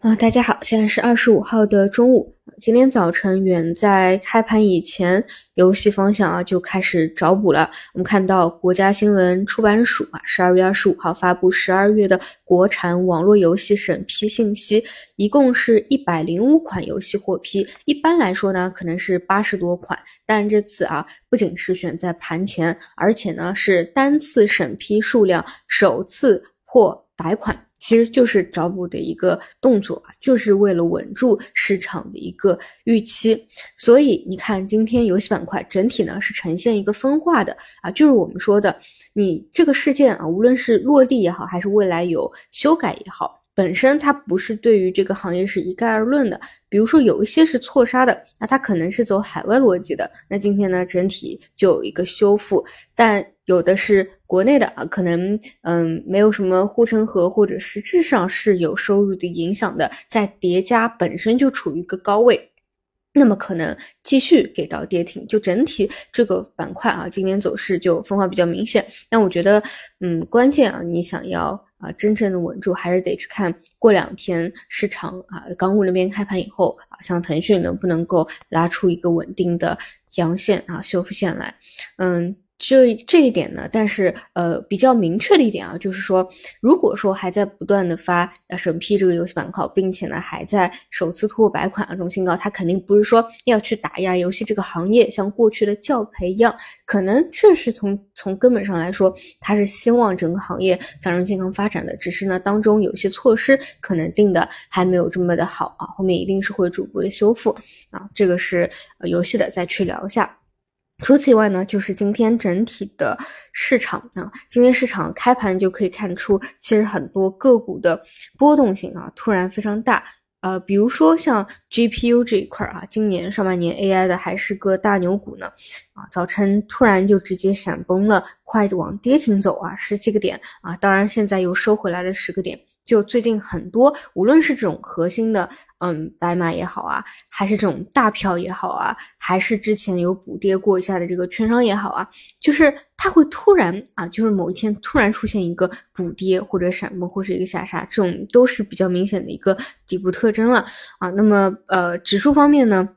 啊，大家好，现在是二十五号的中午。今天早晨，远在开盘以前，游戏方向啊就开始找补了。我们看到国家新闻出版署啊，十二月二十五号发布十二月的国产网络游戏审批信息，一共是一百零五款游戏获批。一般来说呢，可能是八十多款，但这次啊，不仅是选在盘前，而且呢是单次审批数量首次破百款。其实就是找补的一个动作啊，就是为了稳住市场的一个预期。所以你看，今天游戏板块整体呢是呈现一个分化的啊，就是我们说的，你这个事件啊，无论是落地也好，还是未来有修改也好。本身它不是对于这个行业是一概而论的，比如说有一些是错杀的，那它可能是走海外逻辑的，那今天呢整体就有一个修复，但有的是国内的啊，可能嗯没有什么护城河或者实质上是有收入的影响的，在叠加本身就处于一个高位。那么可能继续给到跌停，就整体这个板块啊，今天走势就分化比较明显。那我觉得，嗯，关键啊，你想要啊真正的稳住，还是得去看过两天市场啊，港股那边开盘以后啊，像腾讯能不能够拉出一个稳定的阳线啊，修复线来，嗯。这这一点呢，但是呃比较明确的一点啊，就是说，如果说还在不断的发审批这个游戏板块，并且呢还在首次突破百款啊这种新高，它肯定不是说要去打压游戏这个行业，像过去的教培一样，可能确实从从根本上来说，它是希望整个行业繁荣健康发展的，只是呢当中有些措施可能定的还没有这么的好啊，后面一定是会逐步的修复啊，这个是游戏的，再去聊一下。除此以外呢，就是今天整体的市场啊，今天市场开盘就可以看出，其实很多个股的波动性啊，突然非常大。呃，比如说像 GPU 这一块啊，今年上半年 AI 的还是个大牛股呢，啊，早晨突然就直接闪崩了，快往跌停走啊，十几个点啊，当然现在又收回来了十个点。就最近很多，无论是这种核心的，嗯，白马也好啊，还是这种大票也好啊，还是之前有补跌过一下的这个券商也好啊，就是它会突然啊，就是某一天突然出现一个补跌或者闪崩或是一个下杀，这种都是比较明显的一个底部特征了啊。那么呃，指数方面呢？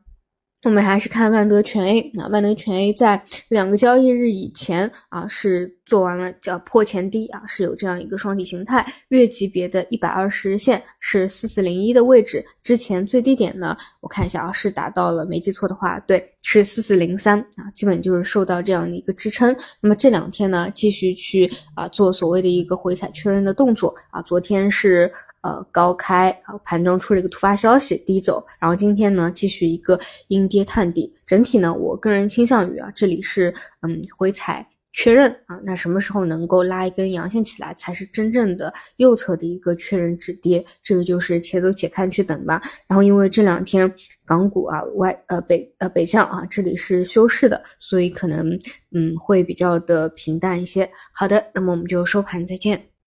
我们还是看万德全 A 啊，万德全 A 在两个交易日以前啊是做完了叫破前低啊，是有这样一个双底形态，月级别的一百二十日线是四四零一的位置，之前最低点呢，我看一下啊，是达到了，没记错的话，对，是四四零三啊，基本就是受到这样的一个支撑。那么这两天呢，继续去啊做所谓的一个回踩确认的动作啊，昨天是。呃，高开啊，盘中出了一个突发消息，低走，然后今天呢，继续一个阴跌探底，整体呢，我个人倾向于啊，这里是嗯回踩确认啊，那什么时候能够拉一根阳线起来，才是真正的右侧的一个确认止跌，这个就是且走且看去等吧。然后因为这两天港股啊外呃北呃北向啊，这里是休市的，所以可能嗯会比较的平淡一些。好的，那么我们就收盘再见。